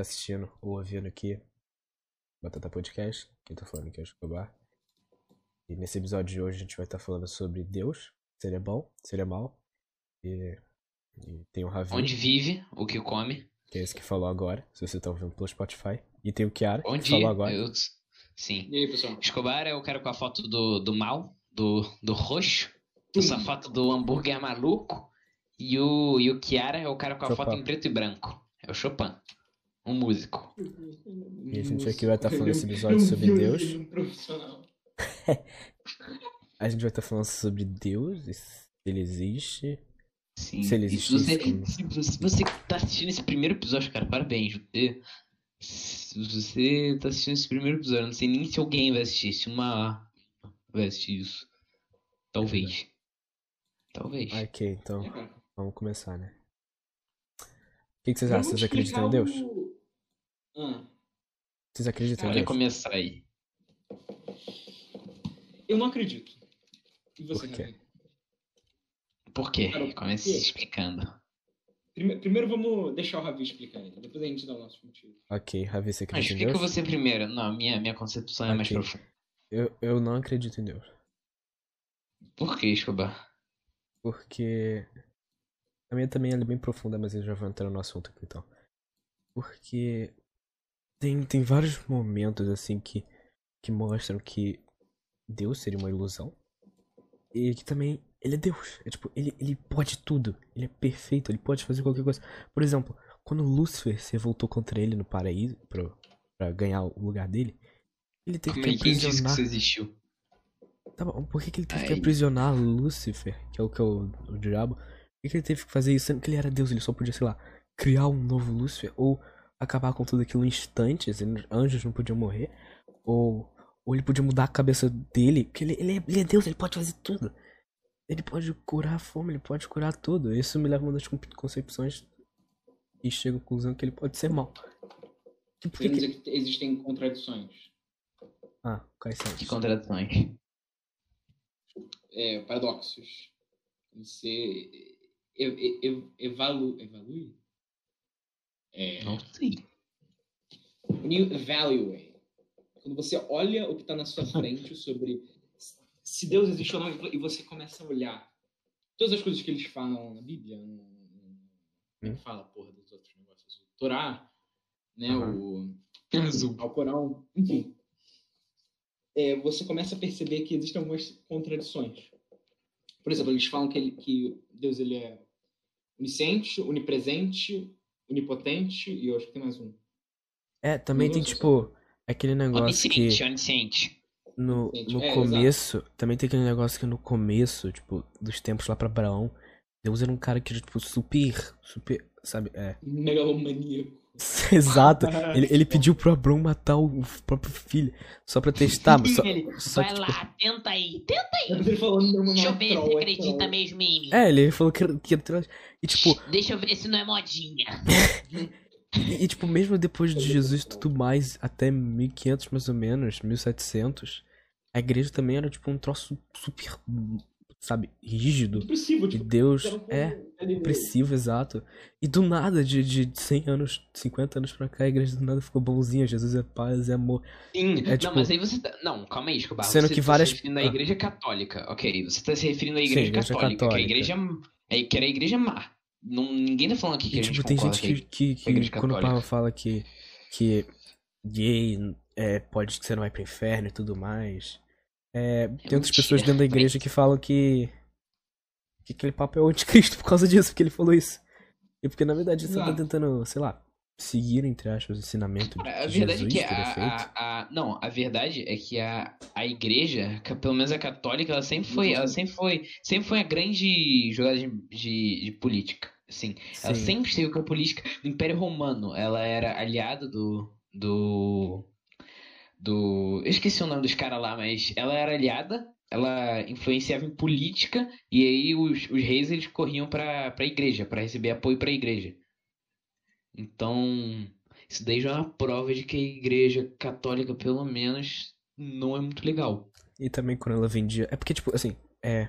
É, tá assistindo ou ouvindo aqui, Batata Podcast, quem tá falando aqui é o Escobar. E nesse episódio de hoje a gente vai estar tá falando sobre Deus, seria bom, seria mal. E, e tem o Ravi. Onde vive, o que come. Que é esse que falou agora, se você tá ouvindo pelo Spotify. E tem o Kiara, Onde que falou agora. Eu... Sim. E aí, pessoal? Escobar é o cara com a foto do, do mal, do, do roxo. Essa foto do hambúrguer maluco. E o, e o Kiara é o cara com a Chopin. foto em preto e branco. É o Chopin. Um músico. E a gente aqui vai estar falando esse episódio sobre Deus. A gente vai estar falando sobre Deus, e se ele existe. Sim. Se ele E se você, como- se você, tá assistindo esse primeiro episódio, cara, parabéns. Você, se você tá assistindo esse primeiro episódio, eu não sei nem se alguém vai assistir. Se uma vai assistir isso. Talvez. Talvez. Ok, então É, vamos começar, né? O que, que vocês acham? Vocês acreditam em Deus? Ah, Vocês acreditam Vai Deus? começar aí. eu não acredito. E você, Por quê? Por quê? Cara, Comece quê? explicando. Prime- Primeiro vamos deixar o Ravi explicar ele. Depois a gente dá o nosso motivo. Ok, Ravi, você Mas acredita em explica Deus? você primeiro. Não, minha, minha concepção é mais profunda. Eu, eu não acredito em Deus. Por que, Escobar? Porque. A minha também é bem profunda, mas eu já vou entrar no assunto aqui então. Porque. Tem, tem vários momentos assim que, que mostram que Deus seria uma ilusão. E que também ele é Deus. É tipo, ele, ele pode tudo. Ele é perfeito, ele pode fazer qualquer coisa. Por exemplo, quando Lúcifer se revoltou contra ele no paraíso pra, pra ganhar o lugar dele, ele teve Como que é que disse que aprisionar. isso existiu? Tá bom, por que, que ele teve que aprisionar Lúcifer, que é o que é o, o diabo? Por que, que ele teve que fazer isso, sendo que ele era Deus? Ele só podia, sei lá, criar um novo Lúcifer, ou acabar com tudo aquilo em instantes, anjos não podiam morrer, ou, ou ele podia mudar a cabeça dele, porque ele, ele, é, ele é Deus, ele pode fazer tudo. Ele pode curar a fome, ele pode curar tudo. Isso me leva a uma das con- concepções e chego à conclusão que ele pode ser mal. E por que Querendo que... dizer que existem contradições. Ah, quais são? Que contradições. É, paradoxos. Você e- e- e- evalu, evalui? É, Não sei. When you evaluate. Quando você olha o que está na sua frente sobre se Deus existe ou não, e você começa a olhar todas as coisas que eles falam na Bíblia, é que fala, porra, dos outros negócios? O Torá, né? O ao Corão, enfim. É, você começa a perceber que existem algumas contradições. Por exemplo, eles falam que, ele- que Deus ele é onisciente, onipresente, onipotente e eu acho que tem mais um. É, também tem tipo aquele negócio que Onisciente, onisciente. no, Onisciente. no É, começo, também tem aquele negócio que no começo, tipo, dos tempos lá pra Abraão, Deus era um cara que era tipo super, super, sabe, é, Megalomaníaco. exato. Ele, ele pediu pro Abraão matar o próprio filho só pra testar, mas só, Ele, só vai que, tipo, lá, tenta aí, tenta aí. Ele falando não, não, Deixa eu ver se troll, é acredita troll. mesmo em mim. é, ele falou que, que era- e tipo, Deixa eu ver se não é modinha. E, e, tipo, mesmo depois de Jesus e tudo mais, até 1500 mais ou menos, 1700, a igreja também era tipo um troço super, sabe, rígido. Depressivo, E tipo, Deus um povo é opressivo, exato. E do nada, de, de 100 anos, 50 anos pra cá, a igreja do nada ficou bonzinha. Jesus é paz, é amor. Sim, É, tipo- não, mas aí você tá... Não, calma aí, Escobar. Sendo você que tá várias- se referindo à Ah. igreja católica, ok. Você tá se referindo à Sim, igreja, igreja católica, que a igreja... É, que era a igreja má. Não, ninguém tá falando aqui que E a gente tipo, tem gente que, que, igreja que quando o. Papa fala que, que gay é, pode que você não vai pro inferno e tudo mais. É, tem outras pessoas dentro da igreja que falam que, que aquele papo é o anticristo por causa disso, porque ele falou isso. E porque na verdade você tá tentando, sei lá, seguir, entre aspas, o ensinamento de A que verdade é Jesus que teria a, a, a- Não, a verdade é que a, a igreja, que pelo menos a católica, ela sempre foi. Ela sempre foi. Sempre foi a grande jogada de, de, de política. Assim. Ela Sim. sempre esteve com a política do Império Romano. Ela era aliada do. do. Do. Eu esqueci o nome dos caras lá, mas ela era aliada. Ela influenciava em política. E aí os, os reis eles corriam pra, pra igreja, pra receber apoio pra igreja. Então. Isso daí já é uma prova de que a igreja católica, pelo menos, não é muito legal. E também quando ela vendia. É porque, tipo, assim, é.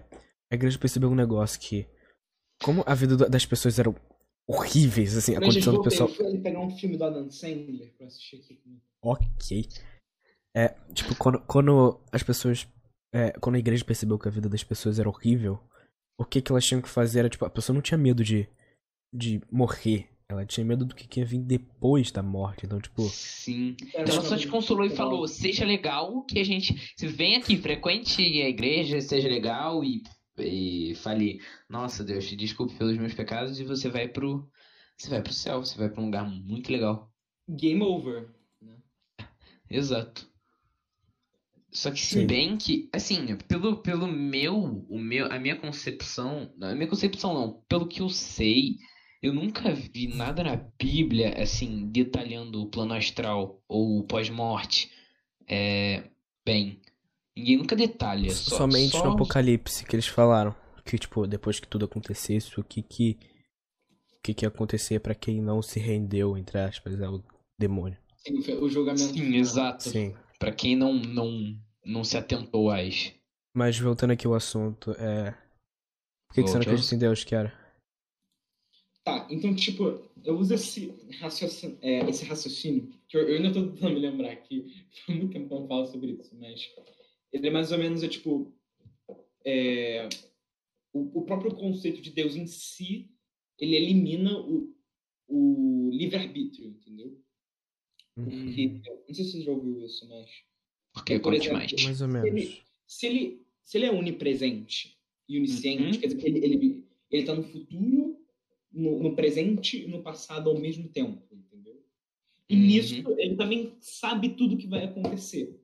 A igreja percebeu um negócio que. Como a vida das pessoas era horríveis, assim, a condição do pessoal. Eu fui pegar um filme do Adam Sandler pra assistir aqui. Ok. É, tipo, quando, quando as pessoas. é, quando a igreja percebeu que a vida das pessoas era horrível, o que que elas tinham que fazer era, tipo, a pessoa não tinha medo de, de morrer. Ela tinha medo do que que ia vir depois da morte. Então, tipo, Sim. Então ela só te consolou e falou, seja legal que a gente. Se vem aqui, frequente a igreja, seja legal e, e fale, nossa Deus, te desculpe pelos meus pecados, e você vai pro. Você vai pro céu, você vai pra um lugar muito legal. Game over. né? Exato. Só que se Sim. bem que, assim, pelo, pelo meu, o meu, a minha concepção, não, a minha concepção não, pelo que eu sei, eu nunca vi nada na Bíblia, assim, detalhando o plano astral ou o pós-morte. É, bem, ninguém nunca detalha, só, somente só no Apocalipse que eles falaram. Que, tipo, depois que tudo acontecesse, o que que. O que que ia acontecer pra quem não se rendeu, entre aspas, ao demônio. Sim, foi o julgamento. Sim, exato. Sim. Pra quem não, não, não se atentou às. Mas voltando aqui ao assunto, é. Por que, que você não acredita em Deus, Kiara? Tá, então, tipo, eu uso esse raciocínio, é, esse raciocínio que eu, eu ainda tô tentando me lembrar que faz muito tempo que eu não falo sobre isso, mas ele é mais ou menos, é tipo, é, o, o próprio conceito de Deus em si, ele elimina o, o livre-arbítrio, entendeu? Porque, não sei se você já ouviu isso, mas Porque Por conte exemplo, mais. Mais ou se menos. ele, se ele, se ele é onipresente e onisciente, Uhum. quer dizer, ele, ele, ele tá no futuro, no, no presente e no passado ao mesmo tempo, entendeu? E Uhum. nisso, ele também sabe tudo que vai acontecer.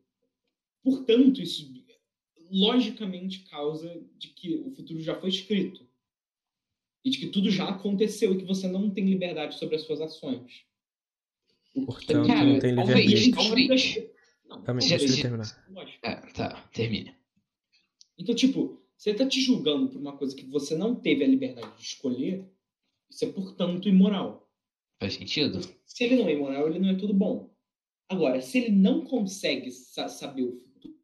Portanto, isso logicamente causa de que o futuro já foi escrito. E de que tudo já aconteceu e que você não tem liberdade sobre as suas ações. Portanto, Cara, não tem livre-arbítrio. Calma aí, deixa disse- terminar. lógico. É, tá, termina. Então, tipo, ele tá te julgando por uma coisa que você não teve a liberdade de escolher, isso é, portanto, imoral. Faz sentido? Se ele não é imoral, ele não é tudo bom. Agora, se ele não consegue sa- saber o futuro,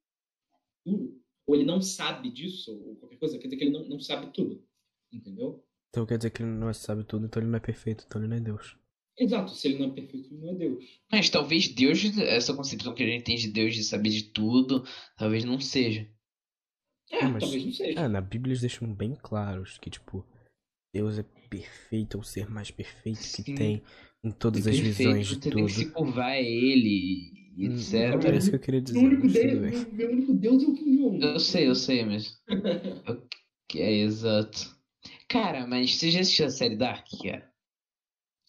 ou ele não sabe disso, ou qualquer coisa, quer dizer que ele não, não sabe tudo. Entendeu? Então quer dizer que ele não sabe tudo, então ele não é perfeito, então ele não é Deus. Exato, se ele não é perfeito, ele não é Deus. Mas talvez Deus, essa concepção que a gente tem de Deus de saber de tudo, talvez não seja. É, mas- talvez não seja. Ah, na Bíblia eles deixam bem claros que, tipo, Deus é perfeito, é o ser mais perfeito que Sim. tem em todas as Perfeito, visões de você tem que se tudo. curvar a ele e Hum, etc. Não era isso que eu queria dizer, Meu único, Deus, tudo meu, meu único Deus é o Kim Jong. Eu sei, eu sei, mas. Ok, É, exato. Cara, mas você já assistiu a série Dark, cara?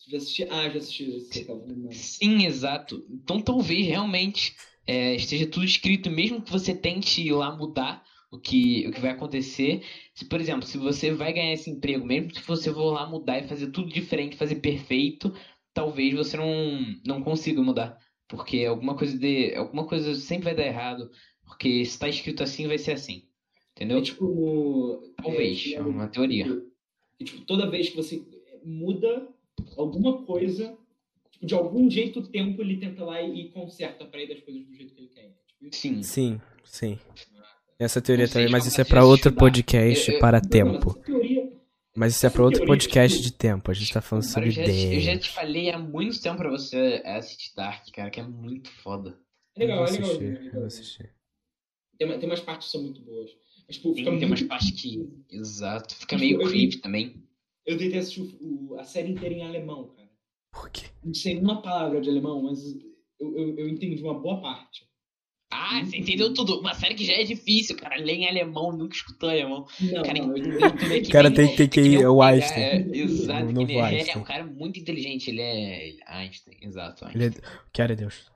Já assisti? Ah, já assisti. Já assisti. Sim, exato. Então talvez realmente é, esteja tudo escrito, mesmo que você tente ir lá mudar o que, o que vai acontecer. Se, por exemplo, se você vai ganhar esse emprego, mesmo se você for lá mudar e fazer tudo diferente, fazer perfeito, talvez você não, não consiga mudar. Porque alguma coisa de. Alguma coisa sempre vai dar errado. Porque se tá escrito assim, vai ser assim. Entendeu? É tipo. Talvez, é, é uma teoria. que, tipo, toda vez que você muda alguma coisa, tipo, de algum jeito o tempo ele tenta lá e, e conserta pra ir das coisas do jeito que ele quer. Tipo. Sim. Sim, sim. Essa teoria também, mas isso é comecei pra a outro estudar. podcast Eu- eu- para tempo. teoria, Mas isso é pra outro podcast tipo, de tempo. A gente tá falando sobre eu, já, eu já te falei há muito tempo pra você assistir Dark, cara, que é muito foda. é legal, eu é legal. assistir, é eu vou legal. assistir. Tem, uma- tem umas partes que são muito boas. Mas, tipo, Tem, fica tem umas muito... partes que. Exato. Fica Tipo, meio eu- creepy também. Eu tentei assistir o- o- a série inteira em alemão, cara. Por quê? Não sei uma palavra de alemão, mas eu, eu, eu entendi uma boa parte. Ah, você entendeu tudo. Uma série que já é difícil, cara. Ler em alemão, nunca escutou alemão. Não, Cara, não. O cara nem- tem, tem que ir ao Einstein. é, exato. Novo nem- é, é Einstein. um cara muito inteligente. Ele é ele- Einstein, exato. Ele Einstein. é... Que era Deus.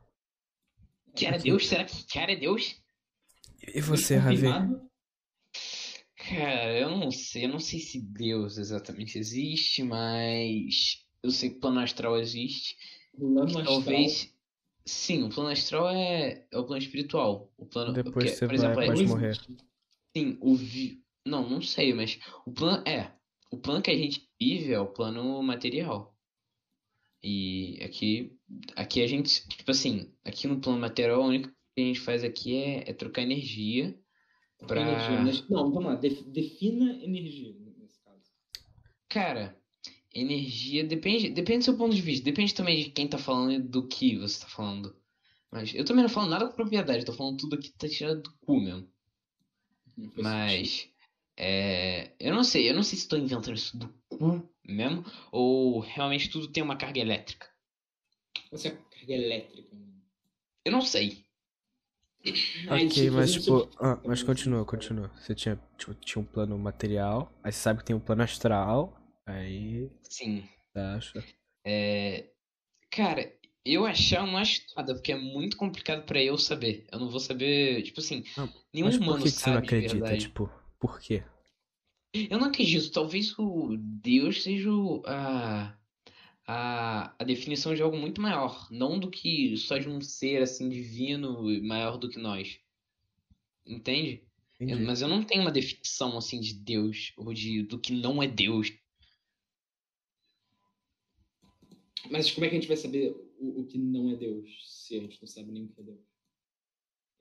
Que era Deus? Será que que era Deus? E você, Ravi? Cara, eu não sei. Eu não sei se Deus exatamente existe, mas. Eu sei que o plano astral existe. Plano astral. Talvez. Sim, o plano astral é, é o plano espiritual. O plano. Depois porque, você por exemplo, vai- é- pode Não morrer. Sim, o vi... Não, não sei, mas o plano é. O plano que a gente vive é o plano material. E aqui, aqui a gente, tipo assim, aqui no plano material, única coisa que a gente faz aqui é, é trocar energia pra. Energia, Não, vamos lá. def- defina energia nesse caso. Cara, Energia depende, depende do seu ponto de vista. Depende também de quem tá falando e do que você tá falando. Mas eu também não falo nada com propriedade, tô falando tudo aqui tá tirado do cu mesmo. Mas é, eu não sei, eu não sei se estou inventando isso do cu mesmo ou realmente tudo tem uma carga elétrica. Você é carga elétrica. mano. Eu não sei. Mas, ok, mas fazendo tipo. Ah, mas continua, continua. Você tinha, tipo, tinha um plano material, aí você sabe que tem um plano astral, aí. Sim. Você acha. É, cara, eu achar eu não acho nada, porque é muito complicado pra eu saber. Eu não vou saber, tipo assim, Não, nenhum Mas por humano que, que você não acredita? Tipo, por quê? Eu não acredito. Talvez o Deus seja o- a, a, a definição de algo muito maior. Não do que só de um ser assim divino e maior do que nós. Entende? Eu- mas eu não tenho uma definição assim de Deus ou de do que não é Deus. Mas como é que a gente vai saber o, o que não é Deus, se a gente não sabe nem o que é Deus?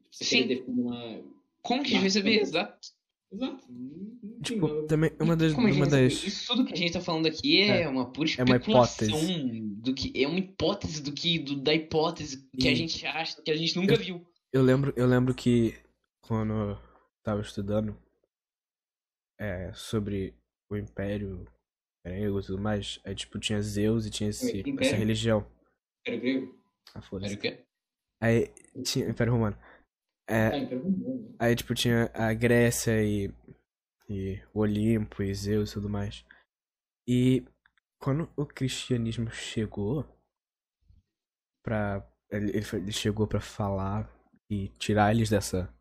Você Sim. uma... Como que a gente vai saber? Exato. Exato. Não- não tem Tipo, também uma das. Como a gente Uma saber? das. Isso tudo que a gente tá falando aqui é, É. uma pura É uma especulação hipótese. do que é uma hipótese do que do, da hipótese que a E- gente acha, que a gente nunca Eu- viu. Eu lembro, eu lembro que quando eu tava estudando é, sobre o Império grego e tudo mais, aí tipo, tinha Zeus e tinha esse, essa religião. Império grego? Ah, Era foda-se. o quê? Aí tinha Império Romano. É, Ah, Império Romano. Aí, tipo, tinha a Grécia e, e o Olimpo e Zeus e tudo mais. E quando o cristianismo chegou pra. Ele, ele chegou pra falar e tirar eles dessa.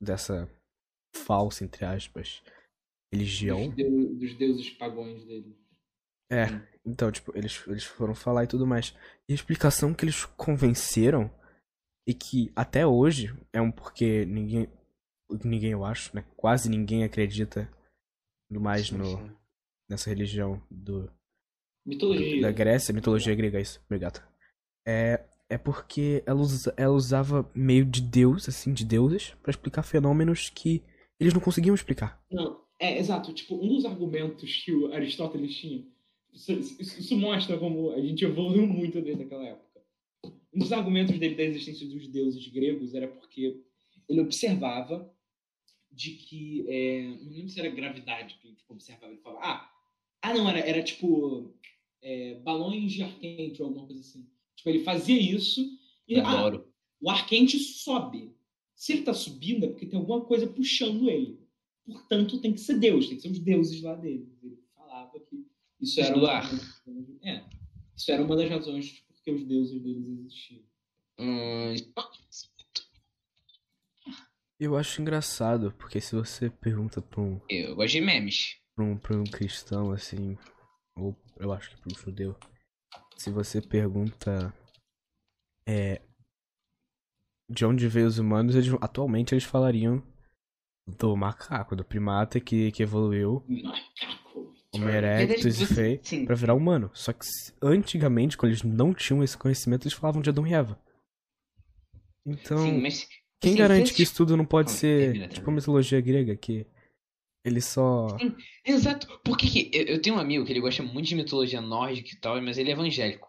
dessa falsa, entre aspas, religião. Dos, deu- dos deuses pagões dele. É, então, tipo, eles, eles foram falar e tudo mais. E a explicação que eles convenceram, e que até hoje é um porque ninguém. Ninguém, eu acho, né? Quase ninguém acredita no mais Sim, no, sim. nessa religião do, Mitologia. da Grécia, mitologia grega, isso, obrigado. É, é porque ela, usa- ela usava meio de deus, assim, de deuses, pra explicar fenômenos que eles não conseguiam explicar. Não, é, exato. Tipo, um dos argumentos que o Aristóteles tinha. Isso- isso mostra como a gente evoluiu muito desde aquela época. Um dos argumentos dele da existência dos deuses gregos era porque ele observava de que. é, não lembro se era gravidade que ele observava. Ele falava, ah, ah não, era, era tipo. é, balões de ar quente ou alguma coisa assim. Tipo, ele fazia isso e. Ah, o ar quente sobe. Se ele está subindo é porque tem alguma coisa puxando ele. Portanto, tem que ser Deus, tem que ser os deuses lá dele. Ele falava que isso era do uma, ar. é, isso era uma das razões porque os deuses deles existiam. Hum, Eu acho engraçado, porque se você pergunta pra um, eu gosto de memes. pra um, pra um cristão, assim, ou eu acho que pra um judeu, se você pergunta é, de onde veio os humanos, eles, atualmente eles falariam do macaco, do primata que, que evoluiu, Macaco. Homo Verdade, erectus e fei, sim. pra virar humano. Só que antigamente, quando eles não tinham esse conhecimento, eles falavam de Adão e Eva. Então, Sim, mas quem assim, garante que isso tudo não pode ser tipo a mitologia grega, que ele só... Exato. Por que eu, eu tenho um amigo que ele gosta muito de mitologia nórdica e tal, mas ele é evangélico.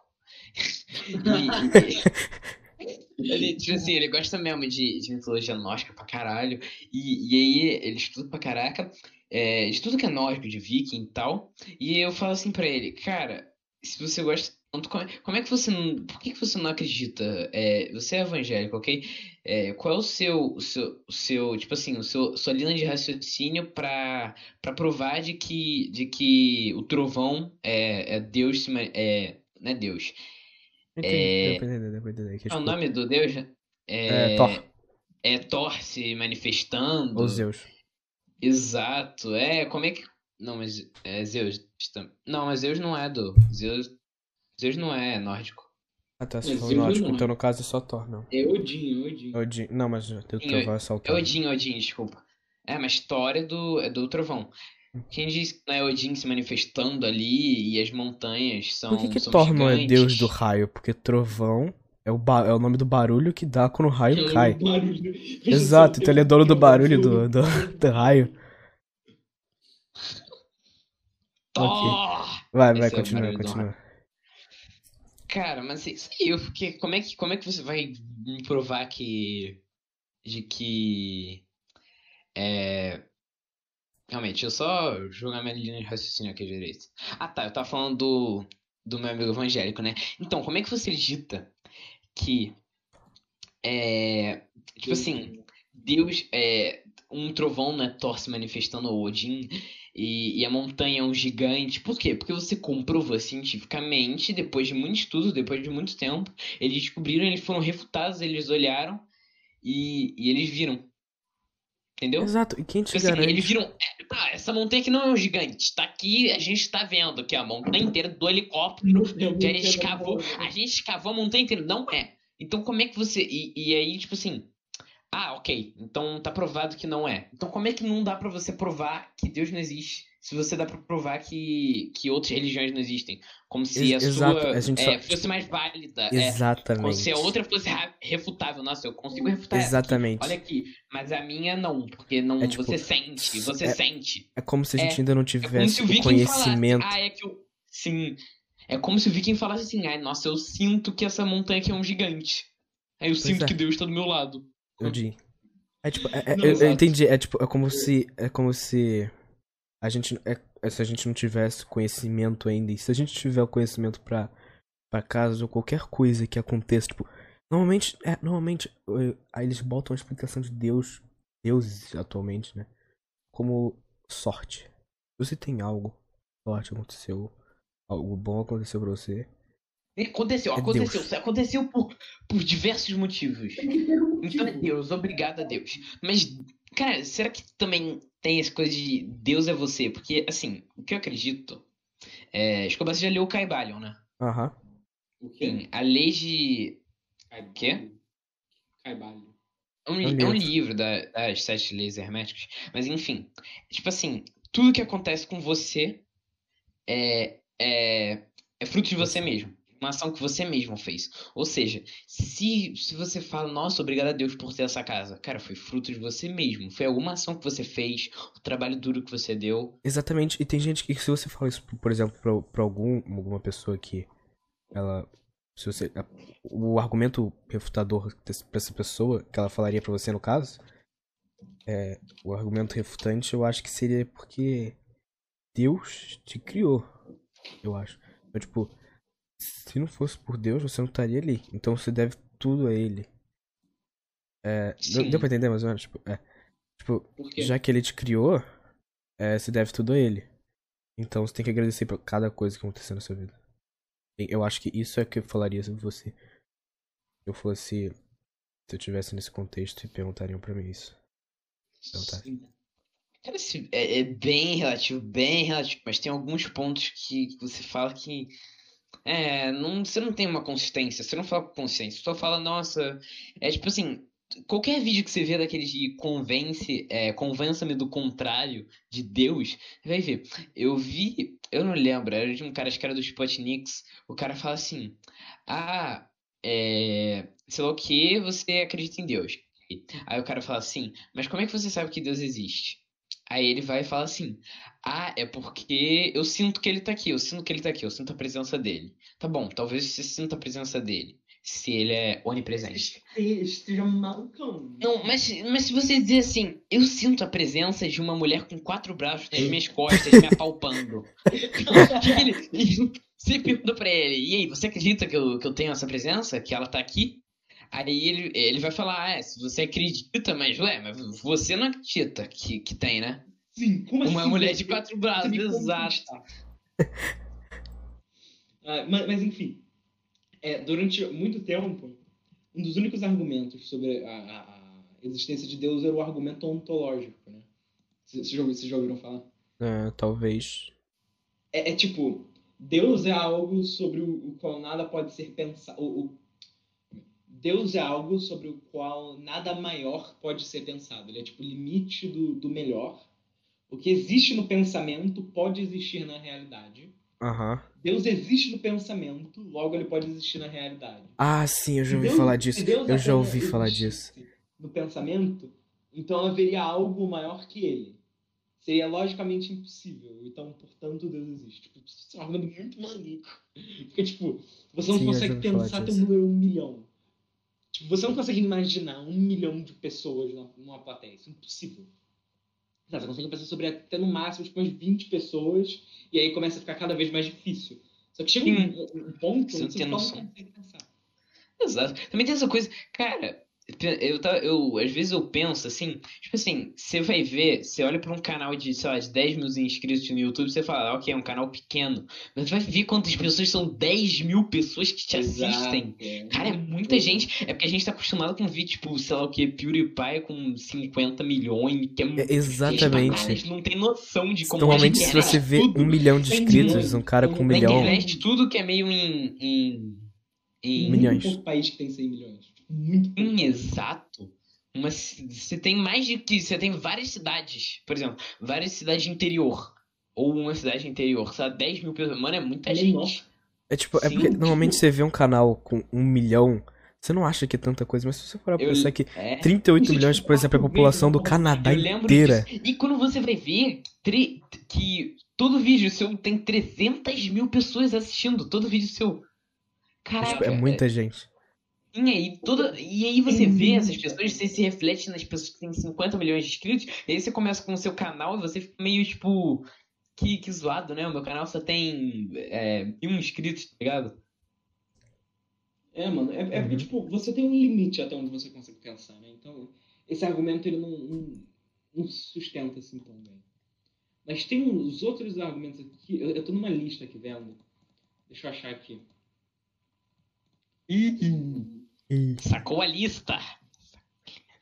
E- ele, tipo assim, ele gosta mesmo de, de mitologia nórdica pra caralho. E, e aí ele estuda pra caraca, é, de tudo que é nórdico, de viking e tal. E eu falo assim pra ele, cara, se você gosta tanto, como, é- como é que você não. Por que, que você não acredita? É, você é evangélico, ok? É, qual é o seu, o seu, o seu, tipo assim, o seu, sua linha de raciocínio pra, pra provar de que, de que o trovão é, é Deus, é, não é Deus. Entendi, É- É o nome do Deus? É, Thor. É Thor se manifestando. Ou Zeus. Exato. É, como é que. Não, mas é Zeus. Não, mas Zeus não é do. Zeus. Zeus não é nórdico. Ah, tá, se for nórdico, é. então no caso é só Thor, não. É Odin, é Odin. Odin. Não, mas o trovão é só o É Thor. Odin, Odin, desculpa. É, mas Thor é do, é do trovão. Quem diz que não é Odin se manifestando ali e as montanhas são. Por que, que são Thor não é deus do raio? Porque trovão é o, ba- é o nome do barulho que dá quando o raio é cai. o barulho. Veja Exato, então ele é dono do barulho do, do, do raio. Thor! Vai, vai, Esse é o continua, do continua. Cara, mas isso aí, eu fiquei. Como é que, como é que você vai me provar que. De que. É. Realmente, deixa eu só jogar minha linha de raciocínio aqui direito. Ah tá, eu tava falando do, do meu amigo evangélico, né? Então, como é que você dita que. É. Tipo assim, Deus é. Um trovão, né? Thor se manifestando o Odin. E, e a montanha é um gigante. Por quê? Porque você comprovou cientificamente, depois de muito estudo, depois de muito tempo, eles descobriram, eles foram refutados, eles olharam e, e eles viram. Entendeu? Exato, e quem te Tipo assim, eles garante? viram. é, tá, essa montanha aqui não é um gigante. Tá aqui, a gente tá vendo aqui a montanha inteira do helicóptero que a gente escavou. A gente escavou a montanha inteira. Não é. Então como é que você. E, e aí, tipo assim. Ah, ok. Então tá provado que não é. Então como é que não dá pra você provar que Deus não existe? Se você dá pra provar que, que outras religiões não existem. Como se a exato, sua a é, só- fosse mais válida. É, como Exatamente. se a outra fosse refutável. Nossa, eu consigo refutar essa aqui. Exatamente. Olha aqui, mas a minha não, porque não É tipo, você sente, você é- sente. É como se a É- gente ainda não É como tivesse se o conhecimento. falasse, ah, é que eu. Sim. É como se o Viking falasse assim, ai, nossa, eu sinto que essa montanha aqui é um gigante. Aí eu sinto é. que Deus tá do meu lado. Eu digo. É tipo, é- é- Não, eu, eu entendi. É tipo, é como se. É como se. A gente. É, é se a gente não tivesse conhecimento ainda. E se a gente tiver o conhecimento pra, pra caso qualquer coisa que aconteça, tipo. Normalmente. É, normalmente. eh, Aí eles botam a explicação de Deus. Deuses atualmente, né? Como sorte. Você tem algo. Sorte aconteceu. Algo bom aconteceu pra você. Aconteceu, É aconteceu. Deus. Aconteceu por, por diversos motivos. Então é Deus, obrigado a Deus. Mas, cara, será que também tem essa coisa de Deus é você? Porque, assim, o que eu acredito. É, acho que você já leu o Caibalion, né? Aham. O quê? Sim, a lei de. Caibalho. Quê? Caibalho. É um, É um é livro. livro da- das sete leis herméticas. Mas enfim, tipo assim, tudo que acontece com você é, é, é fruto de você mesmo. Uma ação que você mesmo fez. Ou seja, se, se você fala, nossa, obrigado a Deus por ter essa casa. Cara, foi fruto de você mesmo. Foi alguma ação que você fez, o trabalho duro que você deu. Exatamente, e tem gente que se você fala isso, por exemplo, pra, pra algum, alguma pessoa que ela. Se você. o argumento refutador pra essa pessoa, que ela falaria pra você no caso, é. O argumento refutante eu acho que seria porque Deus te criou. Eu acho. Então, tipo, se não fosse por Deus, você não estaria ali. Então você deve tudo a ele. É. Deu, deu pra entender mais ou menos? Tipo, é. Tipo, já que ele te criou, é, você deve tudo a ele. Então você tem que agradecer por cada coisa que aconteceu na sua vida. Eu acho que isso é o que eu falaria sobre você. Se eu fosse. Se eu tivesse nesse contexto e perguntariam pra mim isso. Então tá. Cara, é, é bem relativo, bem relativo, mas tem alguns pontos que, que você fala que é, não, você não tem uma consistência, você não fala com consciência, você só fala, nossa, é tipo assim, qualquer vídeo que você vê daqueles de convence, é, convença-me do contrário de Deus, vai ver. Eu vi, eu não lembro, era de um cara, acho que era do Sputniks, o cara fala assim, ah, é, sei lá o que, você acredita em Deus. Aí o cara fala assim, mas como é que você sabe que Deus existe? Aí ele vai e fala assim: Ah, é porque eu sinto que ele tá aqui, eu sinto que ele tá aqui, eu sinto a presença dele. Tá bom, talvez você sinta a presença dele, se ele é onipresente. Esteja malucão. Não, mas, mas se você dizer assim, eu sinto a presença de uma mulher com quatro braços nas minhas costas, me apalpando. Ele- Você pergunta pra ele, e aí, você acredita que eu, que eu tenho essa presença? Que ela tá aqui? Aí ele, ele vai falar, ah, é, se você acredita, mas ué, mas você não acredita que, que tem, né? Sim, como Uma assim? mulher de quatro braços, exato. Ah, mas, mas, enfim, é, durante muito tempo, um dos únicos argumentos sobre a, a- a existência de Deus era o argumento ontológico, né? Vocês já, vocês já ouviram falar? É, talvez. É, é tipo, Deus é algo sobre o, o qual nada pode ser pensado. O, o- Deus é algo sobre o qual nada maior pode ser pensado. Ele é tipo o limite do, do melhor. O que existe no pensamento pode existir na realidade. Aham. Deus existe no pensamento, logo ele pode existir na realidade. Ah, sim, eu já ouvi Deus- falar disso. Eu já apenas ouvi falar disso. No pensamento, então haveria algo maior que ele. seria logicamente impossível. Então, portanto, Deus existe. Tipo, isso é um argumento muito maluco. Porque, tipo, você não Sim, já consegue pensar número um milhão. Tipo, você não consegue imaginar um milhão de pessoas numa, numa plateia. Isso é impossível. Tá, Você consegue pensar sobre até no máximo tipo, umas 20 pessoas, e aí começa a ficar cada vez mais difícil. Só que chega um, um- ponto Você não tem noção. não consegue pensar. Exato. Também tem essa coisa, cara, eu, eu às vezes eu penso assim, tipo assim, você vai ver, você olha pra um canal de, sei lá, de 10 mil inscritos no YouTube, você fala, ok, é um canal pequeno, mas vai ver quantas pessoas são 10 mil pessoas que te assistem. Exato, é. Cara, é muita gente. É porque a gente tá acostumado com vídeo, tipo, sei lá o que, PewDiePie com 50 milhões, que é muito. É, exatamente. não tem noção de como Normalmente, na se você vê tudo, um milhão de inscritos, um cara com um milhão. internet, tudo que é meio em. em, em Milhões. Pouco país que tem 100 milhões. Tipo, Muito exato. Uma, você tem mais de que. Você tem várias cidades. Por exemplo, várias cidades de interior. Ou uma cidade interior. Sabe? 10 mil pessoas. Mano, é muita Menor. gente. É tipo, é Sim, porque tipo- normalmente você vê um canal com um milhão, você não acha que é tanta coisa, mas se você for Eu- pensar que É. 38 Isso, milhões, tipo, por exemplo, é a população do Canadá inteira. disso. E quando você vai ver tre- que todo vídeo seu tem 300 mil pessoas assistindo. Todo vídeo seu. É, Caraca. tipo, é muita gente. E aí, toda, e aí você É vê essas pessoas, você se reflete nas pessoas que têm 50 milhões de inscritos, e aí você começa com o seu canal e você fica meio tipo. Que, que zoado, né? O meu canal só tem é, mil inscritos, tá ligado? É, mano. É, é porque, Uhum. tipo, você tem um limite até onde você consegue pensar, né? Então, esse argumento, ele não, não, não se sustenta assim tão bem. Mas tem uns outros argumentos aqui. Eu, eu tô numa lista aqui vendo. Deixa eu achar aqui. Sacou a lista.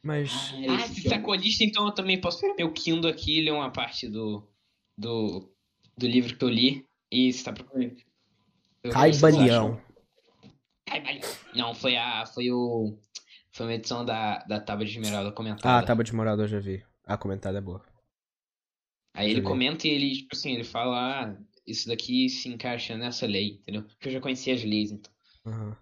Mas. Ah, esse se sacou a lista, então eu também posso pegar meu Kindle aqui e ler uma parte do, do, do livro que eu li. E você tá procurando. Eu vou ver se Caiba vocês Leão. acham. Caiba Leão. Não, foi a. Foi o. Foi uma edição da, da Tábua de Esmeralda Ah, comentada. a tábua de morada eu já vi. A comentada é boa. Aí ele Deixa comenta e ele, tipo assim, ele fala, ah, isso daqui se encaixa nessa lei, entendeu? Porque eu já conhecia as leis, então. Aham.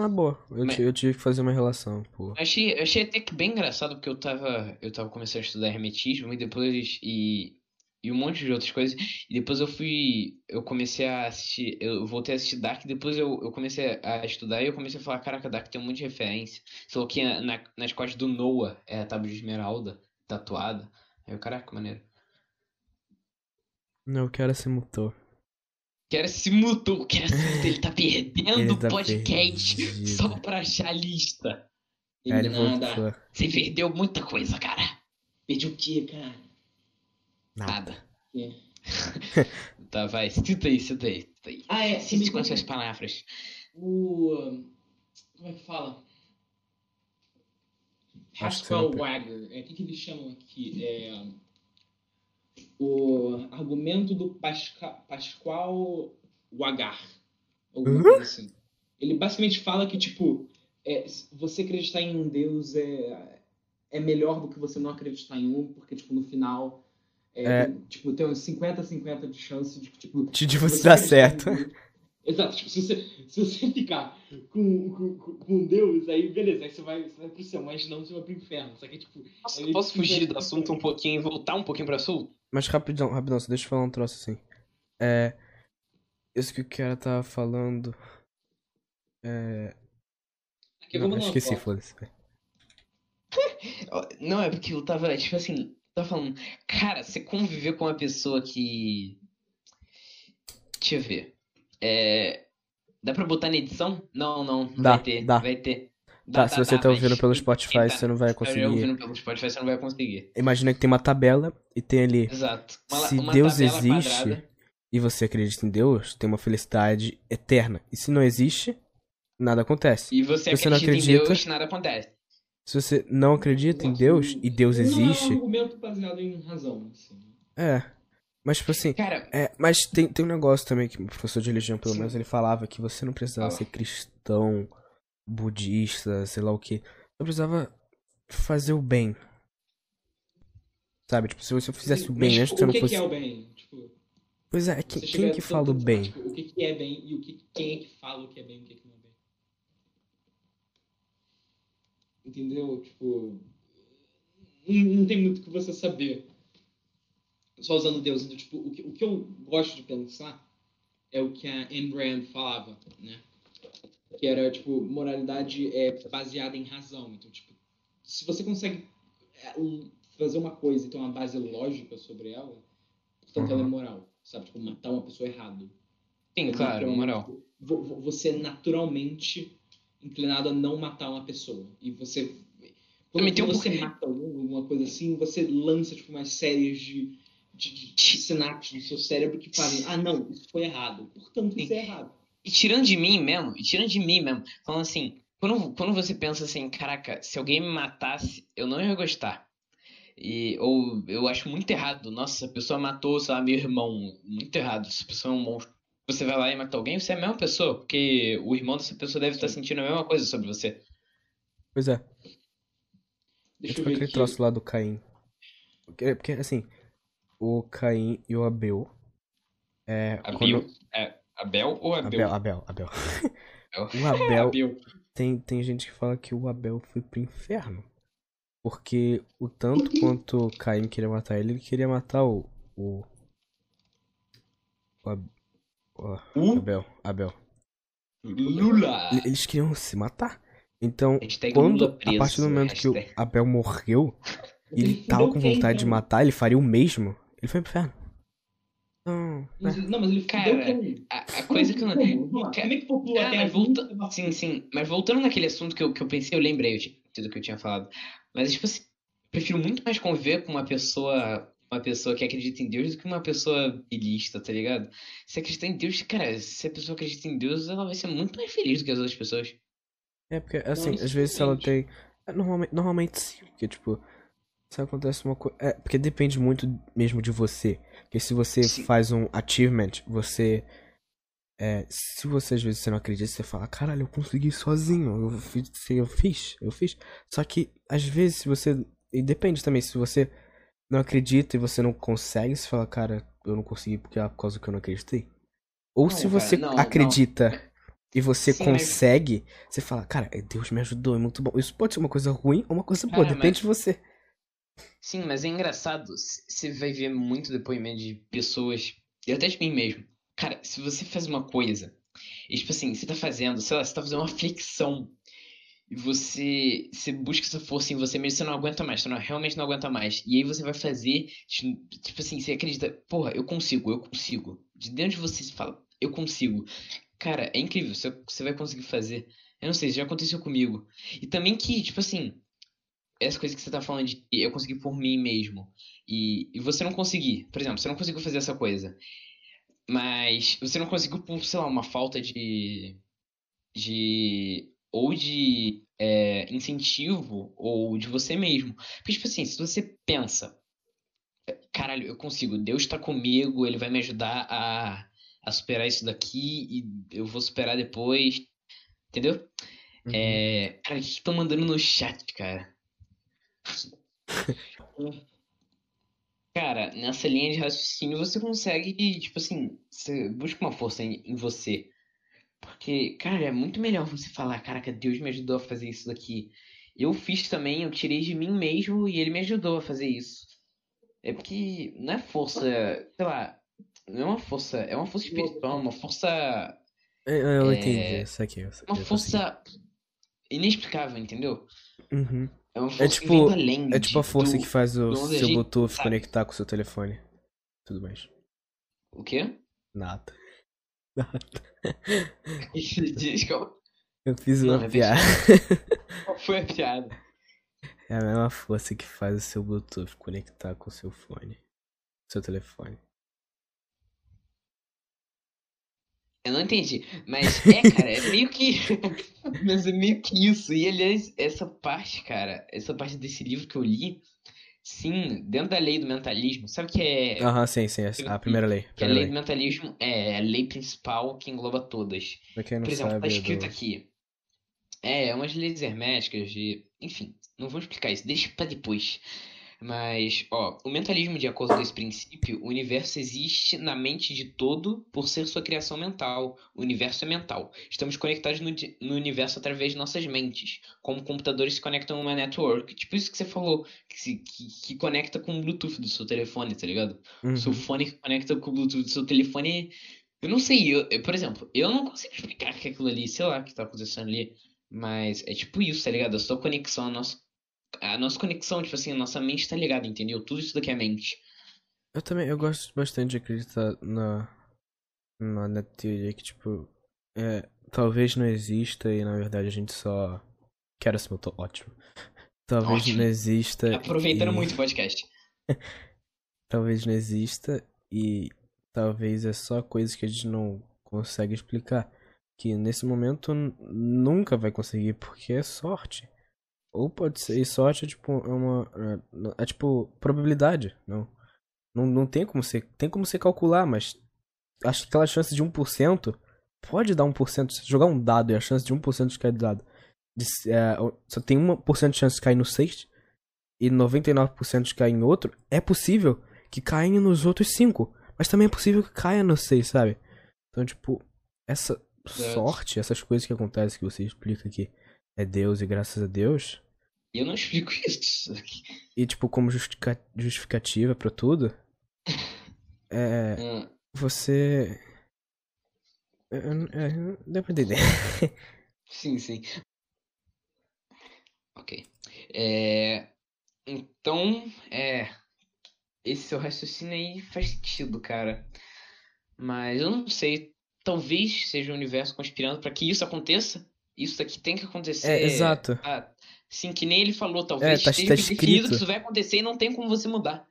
Ah, boa. Eu, Mas- eu tive que fazer uma relação, pô. Eu achei, achei até que bem engraçado, porque eu tava, eu tava começando a estudar hermetismo e depois, e, e um monte de outras coisas, e depois eu fui, eu comecei a assistir, eu voltei a assistir Dark, depois eu, eu comecei a estudar e eu comecei a falar, caraca, Dark tem um monte de referência, só que na, nas costas do Noah é a tábua de esmeralda, tatuada, aí eu, caraca, maneiro. Não, o cara se mutou. Quero se mutou, quero se mutou, ele tá perdendo Ele o tá podcast perdido. só pra achar a lista. Aí ele Nada. voltou. Você perdeu muita coisa, cara. Perdi o quê, cara? Nada. Nada. É. Tá, vai, cita aí, cita aí, cita aí. Ah, é. Cite com as suas palavras. O. Como é que fala? Acho que Haskell Wagner. É, o que, que eles chamam aqui? É, o argumento do Pasca, Pascoal Wagar. Coisa assim. Ele basicamente fala que, tipo, é, você acreditar em um Deus é, é melhor do que você não acreditar em um, porque, tipo, no final. É, É. Tem, tipo, tem uns 50-50 de chance de que, tipo, De de você você dar certo. Exato, tipo, se você, se você ficar com, com, com- Deus, aí beleza, aí você vai, você vai pro céu, mas não você vai pro inferno. Só que, tipo, Posso, fugir do assunto um pouquinho e voltar um pouquinho pro assunto? Mas rapidão, rapidão, deixa eu falar um troço assim. É. Isso que o cara tava falando. É. Aqui, Não, esqueci, foda-se. Não, é porque eu tava, tipo assim, tava falando, cara, você conviver com uma pessoa que. Deixa eu ver. É. Dá pra botar na edição? Não, não, não Dá, vai ter. dá. Vai ter. Tá, se você tá ouvindo pelo Spotify, tá- você não vai tá conseguir. ouvindo pelo Spotify, você não vai conseguir. Imagina que tem uma tabela e tem ali. Exato. Uma, Se uma Deus existe, quadrada. e você acredita em Deus, tem uma felicidade eterna. E se não existe, nada acontece. E você Se você não acredita em acredita- Deus, nada acontece. Se você não acredita em Deus e Deus Não é um existe, argumento baseado em razão, assim. é. Mas tipo assim, Cara, é, mas tem, tem um negócio também que o professor de religião, pelo Sim. menos, ele falava que você não precisava Fala. ser cristão, budista, sei lá o que. Você precisava fazer o bem. Sabe? Tipo, se você fizesse o bem Mas, antes tipo, que o não que, fosse. que é o bem? Tipo, Pois é, você quem, que fala o bem? tipo, o que, que é bem e o que, quem é que fala o que é bem e o que, é que não é bem. Entendeu? Tipo. Não, não tem muito o que você saber. só usando Deus. Então, tipo, o que, o que eu gosto de pensar é o que a Ayn Rand falava, né? Que era, tipo, moralidade é baseada em razão. Então, tipo, se você consegue é, fazer uma coisa e ter uma base lógica sobre ela, portanto ela é Uhum. moral, sabe? Tipo, matar uma pessoa errado. Sim, claro, moral. vo- vo- Você é naturalmente inclinado a não matar uma pessoa. E você. Quando, tem um você mata algum, alguma coisa assim, você lança tipo, umas séries de, de, de sinapses no seu cérebro que fazem, ah, não, isso foi errado. Portanto, isso é errado. E tirando de mim mesmo, e tirando de mim mesmo, falando assim, quando, quando você pensa assim, caraca, se alguém me matasse, eu não ia gostar. E, ou eu acho muito errado, nossa, a pessoa matou, sei lá, meu irmão, muito errado, essa pessoa é um monstro. Você vai lá e mata alguém, você é a mesma pessoa, porque o irmão dessa pessoa deve estar sentindo a mesma coisa sobre você. Pois é. É Deixa tipo eu ver aquele aqui. troço lá do Caim. Porque, porque, assim, o Caim e o Abel. É. Abel? Quando... É, Abel ou Abel? Abel, Abel, Abel. Abel. O Abel. Abel. Tem, tem gente que fala que o Abel foi pro inferno. Porque o tanto quanto o Caim queria matar ele, ele queria matar o. O. O, Ab- o O Abel. Abel. Lula. Eles queriam se matar. Então, Hashtag quando Lula a preso, partir do momento que o. Abel morreu, ele tava com vontade de matar, ele faria o mesmo. Ele foi pro inferno. Não, Mas, né? não, mas ele Cara? A, a coisa que eu não. Como? É que populou Ah, a Terra? mas volta... Sim, sim. Mas voltando naquele assunto que eu, que eu pensei, eu lembrei de tudo que eu tinha falado. Mas, tipo assim, eu prefiro muito mais conviver com uma pessoa. Uma pessoa que acredita em Deus do que uma pessoa ilista, tá ligado? Se acreditar em Deus, cara, se a pessoa acredita em Deus, ela vai ser muito mais feliz do que as outras pessoas. É porque, assim, Não às vezes ela tem. é, Normalmente, normalmente sim, porque, tipo, se acontece uma coisa. É, porque depende muito mesmo de você. Porque se você Sim. faz um achievement, você. É, se você às vezes você não acredita, você fala, caralho, eu consegui sozinho. Eu fiz, eu fiz, eu fiz. Só que, às vezes, se você. E depende também, se você não acredita e você não consegue, você fala, cara, eu não consegui porque é por causa que eu não acreditei. Ou Não, se cara, você não, não. acredita e você Sim, mas- consegue, você fala, cara, Deus me ajudou, é muito bom. Isso pode ser uma coisa ruim ou uma coisa boa, Cara, depende mas- de você. Sim, mas é engraçado. Você vai ver muito depoimento de pessoas, e até de mim mesmo. Cara, se você faz uma coisa, e tipo assim, você tá fazendo, sei lá, você tá fazendo uma flexão, e você, você busca essa força em você mesmo, você não aguenta mais, você não, realmente não aguenta mais. E aí você vai fazer, ti- tipo assim, você acredita, porra, eu consigo, eu consigo. De dentro de você você fala, eu consigo. Cara, é incrível, você, você vai conseguir fazer. Eu não sei, já aconteceu comigo. E também que, tipo assim, essa coisa que você tá falando de eu conseguir por mim mesmo e, e você não conseguir, por exemplo, você não conseguiu fazer essa coisa, mas você não conseguiu por, sei lá, uma falta de de ou de é, incentivo ou de você mesmo. Porque, tipo assim, se você pensa, caralho, eu consigo, Deus tá comigo, ele vai me ajudar a, a superar isso daqui e eu vou superar depois, entendeu? Uhum. É, cara, o que estão mandando no chat, cara? Cara, nessa linha de raciocínio você consegue, tipo assim, você busca uma força em, em você. Porque, cara, é muito melhor você falar, caraca, Deus me ajudou a fazer isso daqui. Eu fiz também, eu tirei de mim mesmo e ele me ajudou a fazer isso. É porque não é força, sei lá, não é uma força, é uma força espiritual, uma força, Eu, eu é, entendi, isso aqui. Eu, uma eu consegui. força inexplicável, entendeu? Uhum. É uma força que tipo- além É tipo a força do- que faz o seu gente Bluetooth sabe. conectar com o seu telefone. Tudo mais. O quê? Nada. Desculpa. Eu fiz Não, uma repete. piada. Qual foi a piada? É a mesma força que faz o seu Bluetooth conectar com o seu fone. Seu telefone. Eu não entendi. Mas é, cara, é meio que. Mas é meio que isso. E aliás, essa parte, cara, essa parte desse livro que eu li, sim, dentro da lei do mentalismo, sabe que é. Aham, sim, sim. é A primeira lei. Que a Primeira lei do lei. mentalismo é a lei principal que engloba todas. Pra quem não Por exemplo, tá sabe, é escrito do... aqui. É, umas leis herméticas de. Enfim, não vou explicar isso, deixa pra depois. Mas, ó, o mentalismo, de acordo com esse princípio, o universo existe na mente de todo por ser sua criação mental. O universo é mental. Estamos conectados no, no universo através de nossas mentes, como computadores se conectam a uma network. Tipo isso que você falou, que, se- que, que conecta com o Bluetooth do seu telefone, tá ligado? O seu Uhum. fone que conecta com o Bluetooth do seu telefone. Eu não sei, eu, eu- por exemplo, eu não consigo explicar que aquilo ali, sei lá, o que tá acontecendo ali. Mas é tipo isso, tá ligado? A sua conexão, a nossa, a nossa conexão, tipo assim, a nossa mente tá ligada, entendeu? Tudo isso daqui é mente. Eu também, eu gosto bastante de acreditar na, na, na teoria que, tipo, é, talvez não exista e na verdade a gente só. Quero esse meu tô ótimo. Talvez Ótimo. não exista. Aproveitando e- muito o podcast. Talvez não exista e talvez é só coisas que a gente não consegue explicar. Que nesse momento nunca vai conseguir, porque é sorte. Ou pode ser, e sorte é tipo é uma. É, é tipo probabilidade, não. Não, não tem como você. Tem como você calcular, mas acho que aquela chance de 1% pode dar 1%. Se jogar um dado e a chance de 1% de cair do dado. de é, só tem 1% de chance de cair no 6 e 99% de cair em outro. É possível que caia nos outros 5. Mas também é possível que caia no 6, sabe? Então, tipo, essa sorte, essas coisas que acontecem que você explica que é Deus e graças a Deus. Eu não explico isso. E, tipo, como justificativa pra tudo. É. Hum, Você. É, é, deu pra entender. sim, sim. Ok. É, então, é. Esse seu raciocínio aí faz sentido, cara. Mas eu não sei. Talvez seja o universo conspirando pra que isso aconteça. Isso daqui tem que acontecer. É, exato. Ah, sim, que nem ele falou. Talvez É, tá- esteja tá escrito. que isso vai acontecer e não tem como você mudar.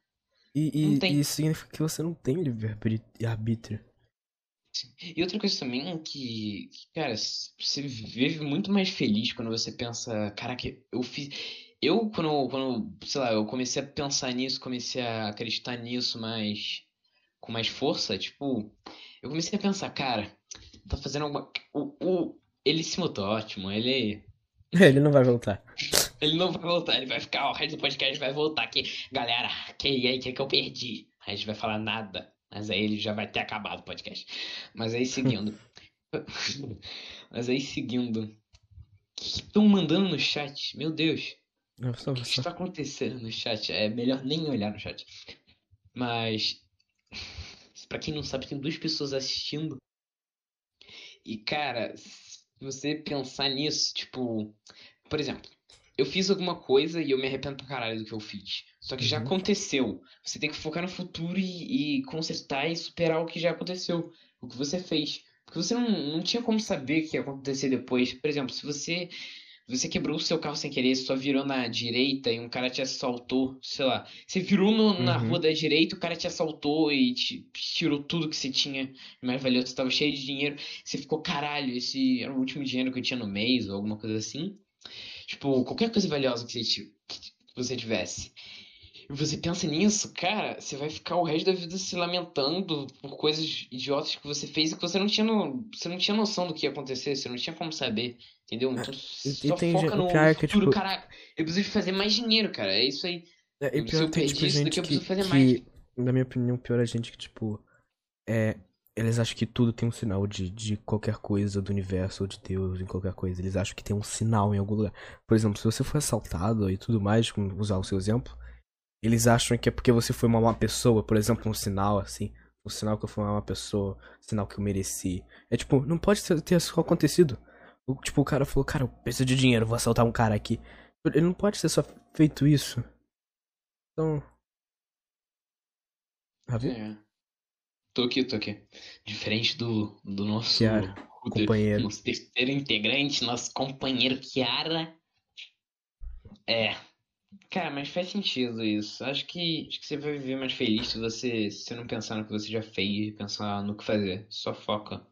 E, Não e, tem. e isso significa que você não tem livre-arbítrio. E outra coisa também que, que, cara, você vive muito mais feliz quando você pensa, caraca, eu fiz. Eu, quando, quando, sei lá, eu comecei a pensar nisso, comecei a acreditar nisso mais, com mais força, tipo, eu comecei a pensar, cara, tá fazendo alguma. O, o, ele se mudou, ótimo, ele. Ele não vai voltar. Ele não vai voltar, ele vai ficar, ó, o resto do podcast vai voltar aqui. Galera, que aí, que que eu perdi? A gente vai falar nada. Mas aí ele já vai ter acabado o podcast. Mas aí seguindo. Mas aí seguindo. O que estão mandando no chat? Meu Deus. Só, O que está acontecendo no chat? É melhor nem olhar no chat. Mas. Pra quem não sabe, tem duas pessoas assistindo. E, cara, se você pensar nisso, tipo. Por exemplo, eu fiz alguma coisa e eu me arrependo pra caralho do que eu fiz. Só que já Uhum. aconteceu. Você tem que focar no futuro e, e consertar e superar o que já aconteceu. O que você fez. Porque você não, não tinha como saber o que ia acontecer depois. Por exemplo, se você. Você quebrou o seu carro sem querer, só virou na direita e um cara te assaltou, sei lá. Você virou no- na Uhum. rua da direita, o cara te assaltou e te tirou tudo que você tinha, mais valioso, você tava cheio de dinheiro. Você ficou, caralho, esse era o último dinheiro que eu tinha no mês, ou alguma coisa assim. Tipo, qualquer coisa valiosa que você, que você tivesse. E você pensa nisso, cara, você vai ficar o resto da vida se lamentando por coisas idiotas que você fez e que você não tinha, no, você não tinha noção do que ia acontecer, você não tinha como saber, entendeu? Então e só foca no pior é que, futuro, tipo- caraca, eu preciso fazer mais dinheiro, cara, é isso aí. É, e pior eu tem, tipo, gente que, fazer mais. que, na minha opinião, pior é gente que, tipo, é, eles acham que tudo tem um sinal de, de qualquer coisa do universo ou de Deus, em qualquer coisa. Eles acham que tem um sinal em algum lugar. Por exemplo, se você foi assaltado e tudo mais, como usar o seu exemplo, eles acham que é porque você foi uma má pessoa, por exemplo, um sinal, assim, um sinal que eu fui uma má pessoa, um sinal que eu mereci. É tipo, não pode ter, só acontecido. O, tipo, o cara falou, cara, eu preciso de dinheiro, vou assaltar um cara aqui. Ele não pode ter só feito isso. Então. Ravi? É. Tô aqui, tô aqui. Diferente do, do nosso Kiara, do- companheiro. nosso terceiro integrante, nosso companheiro Kiara. É. Cara, mas faz sentido isso. Acho que, acho que você vai viver mais feliz se você, se você não pensar no que você já fez e pensar no que fazer. Só foca.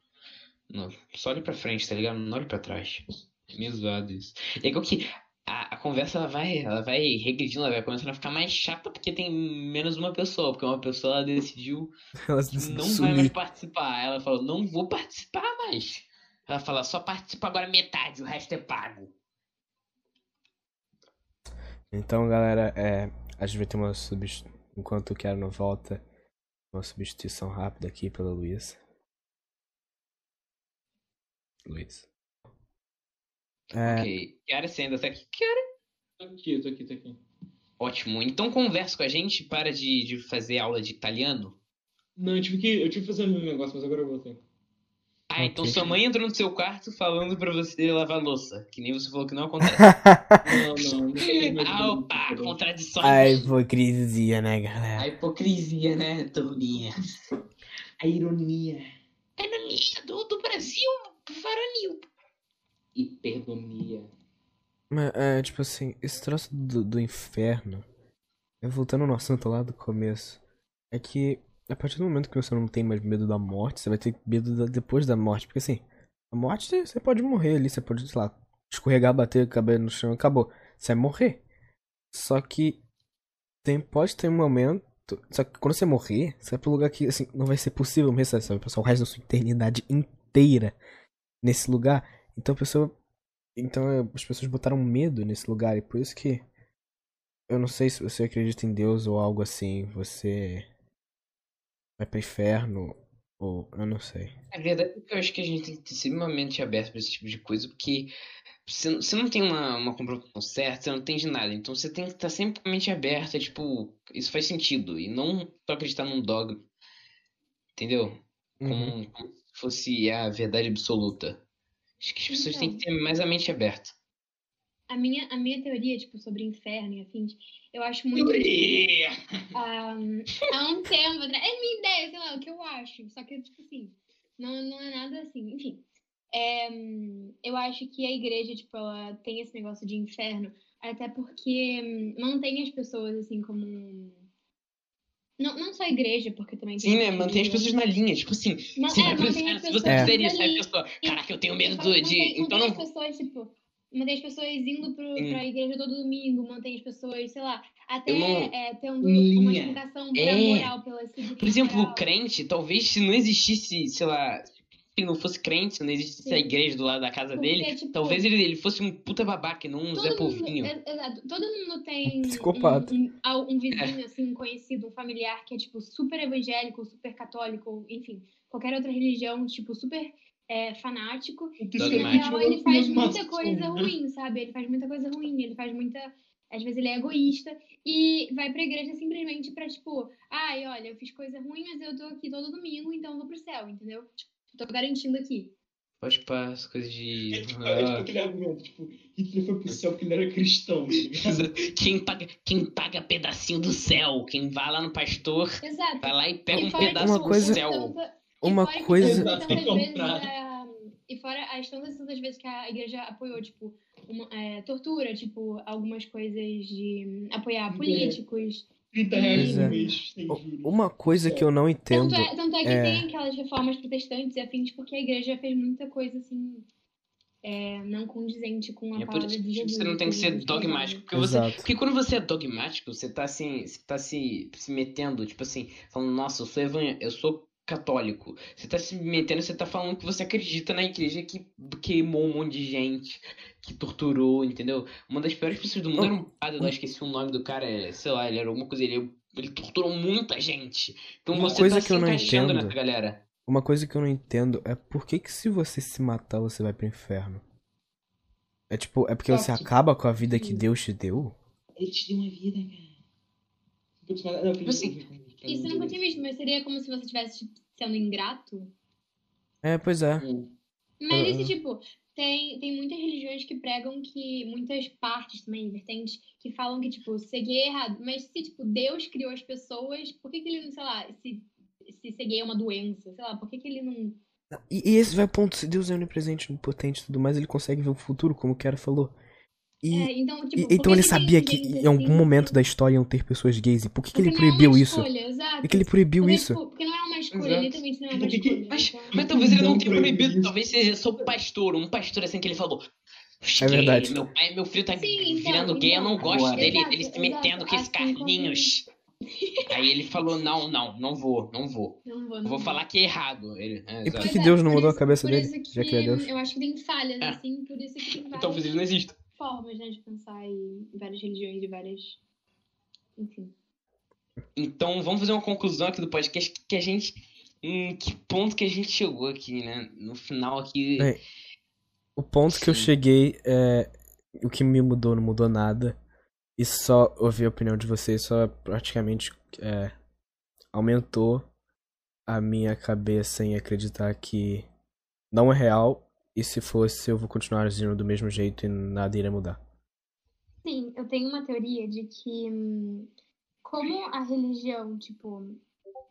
No, só olha pra frente, tá ligado? Não olha pra trás. Meio zoado isso. É igual que a, a conversa ela vai, ela vai regredindo, ela vai começando a ficar mais chata porque tem menos uma pessoa. Porque uma pessoa ela decidiu que não vai sumir. mais participar. Ela falou, não vou participar mais. Ela fala, só participa agora metade, o resto é pago. Então, galera, é, A gente vai ter uma substituição. Enquanto o Kiara não volta, uma substituição rápida aqui pela Luísa. Luiz. É, Ok. Kiara, você ainda tá aqui? Kiara? Tô aqui, tô aqui, tô aqui. Ótimo. Então conversa com a gente, para de, de fazer aula de italiano. Não, eu tive que, eu tive que fazer um negócio, mas agora eu voltei. Ah, então Ok. sua mãe entrou no seu quarto falando pra você lavar louça. Que nem você falou que não acontece. Não, não, não ah, opa, contradições. a hipocrisia, né, A galera? hipocrisia, né, turminha? A ironia. A ironia do, do Brasil varonil. Hiperdomia. Mas, é, tipo assim, esse troço do, do inferno, é, voltando no assunto lá do começo, é que a partir do momento que você não tem mais medo da morte, você vai ter medo da- depois da morte. Porque assim, a morte você- pode morrer ali, você pode, sei lá, escorregar, bater a cabeça no chão acabou. Você vai morrer. Só que tem, pode ter um momento. Só que quando você morrer, você vai pro lugar que assim, não vai ser possível morrer? Você vai passar o resto da sua eternidade inteira nesse lugar. Então a pessoa. Então é, as pessoas botaram medo nesse lugar. E por isso que. Eu não sei se você acredita em Deus ou algo assim. Você. Vai pro inferno. Ou. Eu não sei. A verdade é que eu acho que a gente tem que ter extremamente aberto pra esse tipo de coisa, porque você, não- você não tem uma, uma comprovação certa, você não entende nada. Então você tem que estar sempre com a mente aberta, tipo, isso faz sentido. E não só acreditar num dogma. Entendeu? Como, Uhum. como se fosse a verdade absoluta. Acho que as pessoas têm que ter mais a mente aberta. A minha, a minha teoria, tipo, sobre inferno e afins, eu acho muito. Teoria! ah, há um tempo atrás. É minha ideia, sei lá, o que eu acho. Só que, tipo assim, não, não é nada assim. Enfim. É, eu acho que a igreja, tipo, ela tem esse negócio de inferno, até porque hum, mantém as pessoas, assim, como. um- Não, não só a igreja, porque também. Sim, né? Mantém as pessoas na linha. Tipo assim, Ma- você é, mantém se você fizer isso. Aí a pessoa, caraca, eu tenho medo do, Mantém- de. mantém Então não. as pessoas, tipo, mantém as pessoas indo pro, Hum. pra igreja todo domingo, mantém as pessoas, sei lá, até não- é, tendo Linha. uma explicação pra É. moral, pela Por exemplo, moral. o crente, talvez se não existisse, sei lá, se não fosse crente, se não existisse a Sim. igreja do lado da casa Porque, dele, tipo, talvez ele, ele fosse um puta babaca e não um Zé Povinho. é- exato, todo mundo tem Psicopata. Um, um, um vizinho, assim, um conhecido, um familiar que é, tipo, super evangélico, super católico, enfim, qualquer outra religião, tipo, super é, fanático. E, na Dogmático. real, ele faz muita coisa ruim, sabe? Ele faz muita coisa ruim, ele faz muita... Às vezes ele é egoísta e vai pra igreja simplesmente pra, tipo, ai, olha, eu fiz coisa ruim, mas eu tô aqui todo domingo, então eu vou pro céu, entendeu? Tipo, tô garantindo aqui. Pode as coisas de. É tipo, é tipo aquele argumento, tipo, Hitler foi pro céu porque ele era cristão. tá? Quem paga, quem paga pedacinho do céu, quem vai lá no pastor, Exato. vai lá e pega E um que pedaço Uma do céu. tanta- Uma e fora coisa- tantas vezes, é, e fora as tantas tantas vezes que a igreja apoiou, tipo, uma, é, tortura, tipo, algumas coisas de hum, apoiar É. políticos. 30 reais Pois no é. mês, sem U- juros. Uma coisa que eu não entendo. Tanto é, tanto é que é- tem aquelas reformas protestantes e afins, porque a igreja fez muita coisa, assim, é, não condizente com a é palavra isso de que Jesus. você não tem que ser dogmático. Porque, você, porque quando você é dogmático, você tá assim, você tá se, se metendo, tipo assim, falando, nossa, eu sou evan... eu sou católico. Você tá se metendo, você tá falando que você acredita na igreja que queimou um monte de gente, que torturou, entendeu? Uma das piores pessoas do mundo Oh. era um padre, eu esqueci o nome do cara, é, sei lá, ele era alguma coisa, ele, ele torturou muita gente. Então Uma você coisa tá que se eu não encaixando entendo- nessa galera. Uma coisa que eu não entendo é por que, que se você se matar, você vai pro inferno? É tipo, é porque você acaba com a vida que. Deus te deu? Ele te deu uma vida, cara. Não, eu Assim, Isso eu nunca tinha visto, mas seria como se você estivesse tipo, sendo ingrato. É, pois é. Mas Uhum. esse tipo, tem, tem muitas religiões que pregam que, muitas partes também, vertentes, que falam que, tipo, gay é errado. Mas se, tipo, Deus criou as pessoas, por que, que ele não, sei lá, se, se gay é uma doença, sei lá, por que, que ele não. E, e esse vai ao ponto, se Deus é onipresente, onipotente e tudo mais, ele consegue ver o futuro, como o cara falou. E, É, então, tipo, e- então que ele que sabia que em algum assim? momento da história iam ter pessoas gays. E por que, que ele não é proibiu isso? Por que ele proibiu Porque, isso? tipo, porque não é uma escolha, Exato. literalmente não é uma que que- escolha. Mas, então- mas talvez ele não Não tenha proibido, talvez seja só o pastor, um pastor assim que ele falou. É verdade. Meu pai, meu filho tá Sim, então, virando gay, eu não então, gosto agora. dele, exato, ele se exato, metendo com esses assim carninhos. Aí ele falou, não, não, não vou, não vou. Não vou, não falar que é errado. Ele, é, E por que Deus não mudou a cabeça dele, que já que ele é Deus? Eu acho que tem falhas, assim, por isso que tem Talvez ele não exista. Formas, né, de pensar em várias religiões e várias enfim. Então, vamos fazer uma conclusão aqui do podcast que a gente. Em que ponto que a gente chegou aqui, né? No final aqui. É. O ponto que eu Sim. cheguei é. O que me mudou não mudou nada. E só ouvir a opinião de vocês só praticamente é, aumentou a minha cabeça em acreditar que não é real. E se fosse, eu vou continuar agindo do mesmo jeito e nada irá mudar. Sim, eu tenho uma teoria de que hum, como a religião, tipo,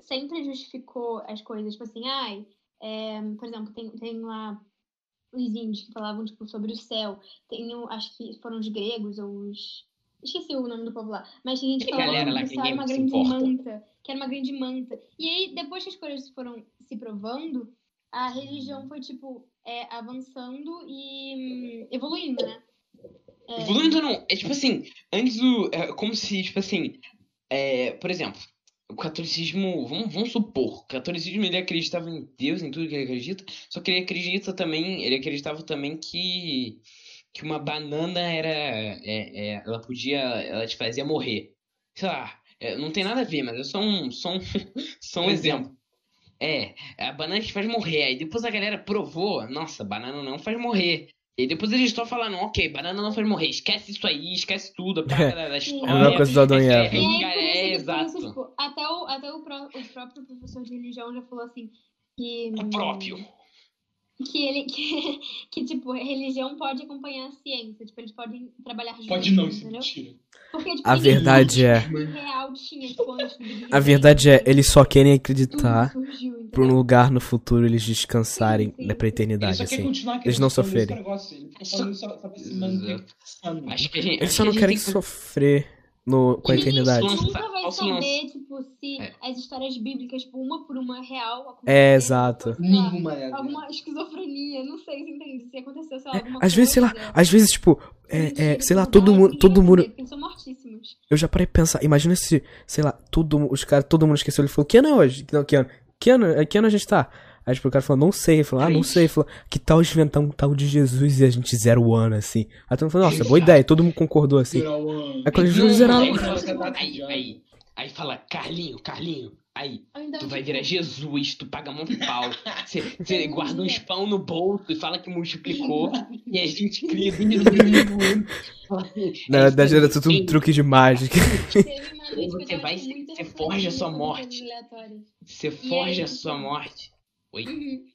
sempre justificou as coisas, tipo assim, ai, é, por exemplo, tem, tem lá os índios que falavam, tipo, sobre o céu. Tem, acho que foram os gregos ou os... Esqueci o nome do povo lá. Mas tem gente que falava galera que era uma grande manta. Que era uma grande manta. E aí, depois que as coisas foram se provando, a religião foi, tipo, é, avançando e hum, evoluindo, né? É, Evoluindo não. É tipo assim, antes o. É como se, tipo assim. É, por exemplo, o catolicismo. Vamos, vamos supor, o catolicismo ele acreditava em Deus, em tudo que ele acredita. Só que ele acredita também. Ele acreditava também que. Que uma banana era. é, é, ela podia. Ela te fazia morrer. Sei lá. é, não tem nada a ver, mas é só um. Só um, só um Um exemplo. É, a banana te faz morrer. Aí depois a galera provou, nossa, banana não faz morrer. E depois eles estão falando, ok, banana não faz morrer, esquece isso aí, esquece tudo, a praga da, história. É a mesma coisa do Adão e é, Eva. É, é, que- exato. tipo, até, o, até o, pró- o próprio professor de religião já falou assim que. O próprio. Que ele. Que, que, tipo, a religião pode acompanhar a ciência. Tipo, eles podem trabalhar juntos. Pode não, isso é entendeu? mentira. Porque, tipo, A verdade é- tinha, tipo, antes do Big A verdade é, eles só querem acreditar pra um lugar no futuro eles descansarem Sim, sim. né, pra Ele eternidade, só quer assim. Eles não sofrerem. negócio. Ele fica falando isso só, só gente. Eles só não querem sofrer no, com a ninguém eternidade. Lança- nunca vai saber, tipo, se É. as histórias bíblicas, tipo, uma por uma real aconteceram, É, exato. Nenhuma é. alguma esquizofrenia, não sei se entende, se aconteceu, sei lá, É, alguma às vezes, sei lá, coisa, às vezes, tipo, é, é, sei lá, todo mundo, todo mundo, eu já parei pra pensar, imagina se, sei lá, todo, os caras, todo mundo esqueceu, ele falou, que ano é hoje? Não, que ano? Que ano, é, que ano a gente tá? Aí, tipo, o cara falou, não sei, ele falou, ah, não sei, ele falou, que tal inventar um tal de Jesus e a gente zero o ano, assim. Aí todo mundo falou, nossa, boa ideia, todo mundo concordou, assim. O ano. Aí quando Jesus era... aí, Não, fala- você tá aí, aí, aí fala, Carlinho, Carlinho, aí, tu vai tipo, virar Jesus, tu paga mão pau. Você, guarda uns é. pão no bolso e fala que multiplicou. e a gente cria. Na verdade era tudo um truque de mágica. Você vai- tipo, você forja a sua reflexiva sobre morte. Você forja a tipo, sua morte. Oi? Uhum.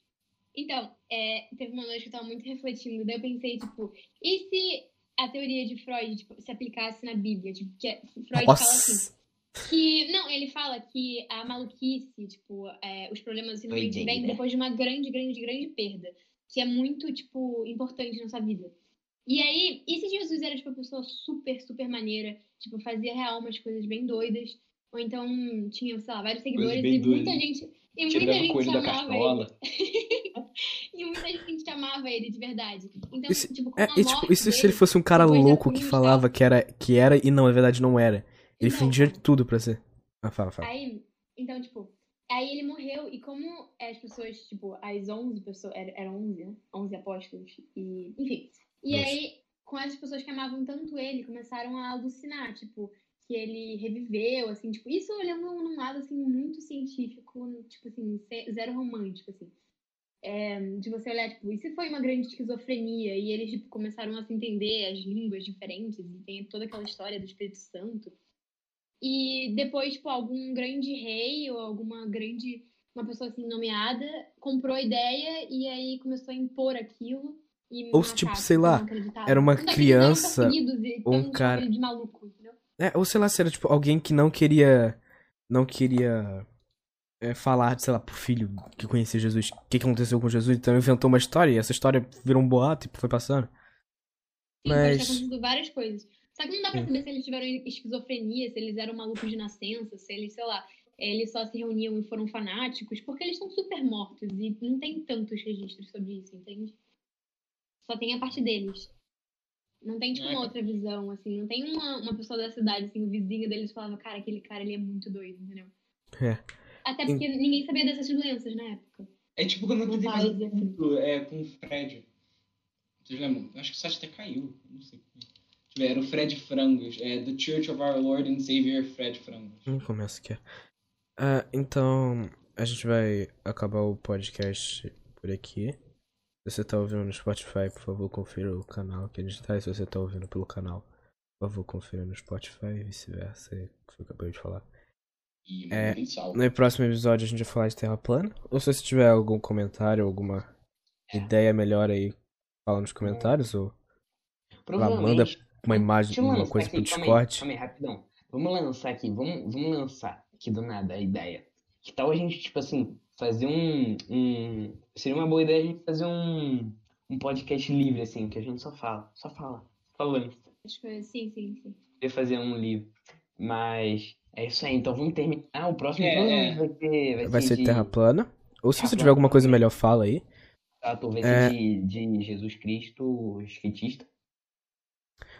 Então, é, teve uma noite que eu tava muito refletindo, daí eu pensei, tipo, e se a teoria de Freud tipo, se aplicasse na Bíblia? Tipo, que é- Freud fala assim, Nossa. que. Não, ele fala que a maluquice, tipo, é, os problemas vem Jane. depois de uma grande, grande, grande perda. Que é muito, tipo, importante na sua vida. E aí, e se Jesus era, tipo, uma pessoa super, super maneira, tipo, fazia real umas coisas bem doidas, ou então tinha, sei lá, vários seguidores e muita doidas. gente. E muita Tirando o gente coelho da ele. E muita gente amava ele de verdade. Então, E se- tipo, com É, a e tipo, morte e se, se ele dele, fosse um cara louco que e falava que era, que era e não, na verdade não era? Ele Então, fingia de tudo pra ser. Ah, fala, fala. Aí, então, tipo, aí ele morreu e como as pessoas, tipo, as 11 pessoas, era- eram 11, né? 11 apóstolos, e, enfim. E Nossa. aí, com as pessoas que amavam tanto ele, começaram a alucinar, tipo, que ele reviveu, assim, tipo, isso olhando num lado, assim, muito científico, tipo assim, ze- zero romântico, assim. É, de você olhar, tipo, se foi uma grande esquizofrenia e eles, tipo, começaram a se entender as línguas diferentes e tem toda aquela história do Espírito Santo. E depois, tipo, algum grande rei ou alguma grande, uma pessoa assim nomeada comprou a ideia e aí começou a impor aquilo. E Ou, tipo, sei lá, era uma criança ou um cara- de maluco, entendeu? É, ou sei lá, se era tipo alguém que não queria. Não queria. é, falar, sei lá, pro filho que conhecia Jesus o que, que aconteceu com Jesus, então inventou uma história e essa história virou um boato e foi passando. Sim, pode ter Mas- acontecido várias coisas. Só que não dá pra Sim. saber se eles tiveram esquizofrenia, se eles eram malucos de nascença, se eles, sei lá, eles só se reuniam e foram fanáticos, porque eles estão super mortos e não tem tantos registros sobre isso, entende? Só tem a parte deles. Não tem, tipo, uma É. outra visão, assim. Não tem uma, uma pessoa da cidade, assim, o vizinho deles falava, cara, aquele cara, ele é muito doido, entendeu? É. Até porque ninguém sabia dessas doenças na época. É tipo quando eu Não tentei fazer um é, com o Fred. Vocês lembram? Acho que o site até caiu. Não sei. Deixa Era o Fred Frangos. É The Church of Our Lord and Savior Fred Frangos. Hum, começa aqui. Ah, então, a gente vai acabar o podcast por aqui. Se você tá ouvindo no Spotify, por favor, confira o canal que a gente tá. E se você tá ouvindo pelo canal, por favor, confira no Spotify e vice-versa. é o que eu acabei de falar. E É. No próximo episódio a gente vai falar de Terra plana. Ou se você tiver algum comentário, alguma ideia melhor aí, fala nos comentários. Ou Provavelmente. uma imagem, uma coisa pro aqui, calma aí, Discord. Calma aí, rapidão. Vamos lançar aqui, vamos, vamos lançar aqui do nada a ideia. Que tal a gente, tipo assim, fazer um, um. Seria uma boa ideia a gente fazer um, um podcast livre, assim, que a gente só fala. Só fala. Falando. As coisas, sim, sim, sim. Poder fazer um livro. Mas é isso aí, então vamos terminar. O próximo É, provavelmente vai ser. Vai, Vai ser de, Terra plana. Ou se Terra você tiver plana alguma coisa melhor, fala aí. Exato, vai É. ser de, de Jesus Cristo skatista.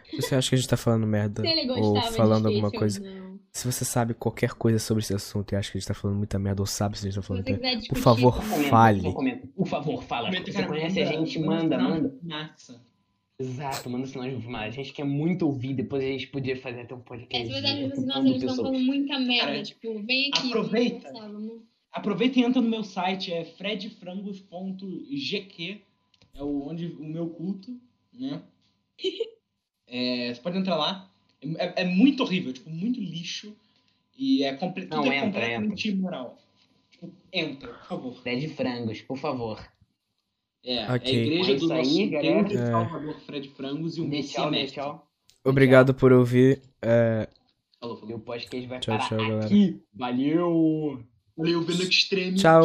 Se você acha que a gente tá falando merda Se ele ou gostava falando de alguma coisa. ou não. Se você sabe qualquer coisa sobre esse assunto e acha que a gente tá falando muita merda ou sabe se a gente tá Se falando você merda. quiser discutir, favor. Comenta, Fale. comenta. Por favor, fala. Comenta, Você cara, conhece a manda- gente, manda, manda. fumaça. Exato, manda sinal de fumaça. A gente quer muito ouvir, depois a gente podia fazer até um É, podcast. se você assim, nossa, falando muita merda, Cara, tipo, vem aqui. aproveita. Aproveita e entra no meu site, é fredfrangos.gq, é o, onde, o meu culto, né? É, você pode entrar lá. É, é muito horrível, tipo, muito lixo. E é, comple Não, tudo é entra, completamente imoral. Tipo, entra, por favor. De frangos, por favor. É, Ok. é a igreja É do aí, nosso galera. Deus e É. Salvador Fred Frangos e o Dê Messias tchau, tchau. Obrigado por ouvir. É, Falou, E falou. o podcast vai Tchau, parar tchau, galera. aqui. Valeu! Valeu, Veno Extreme. tchau.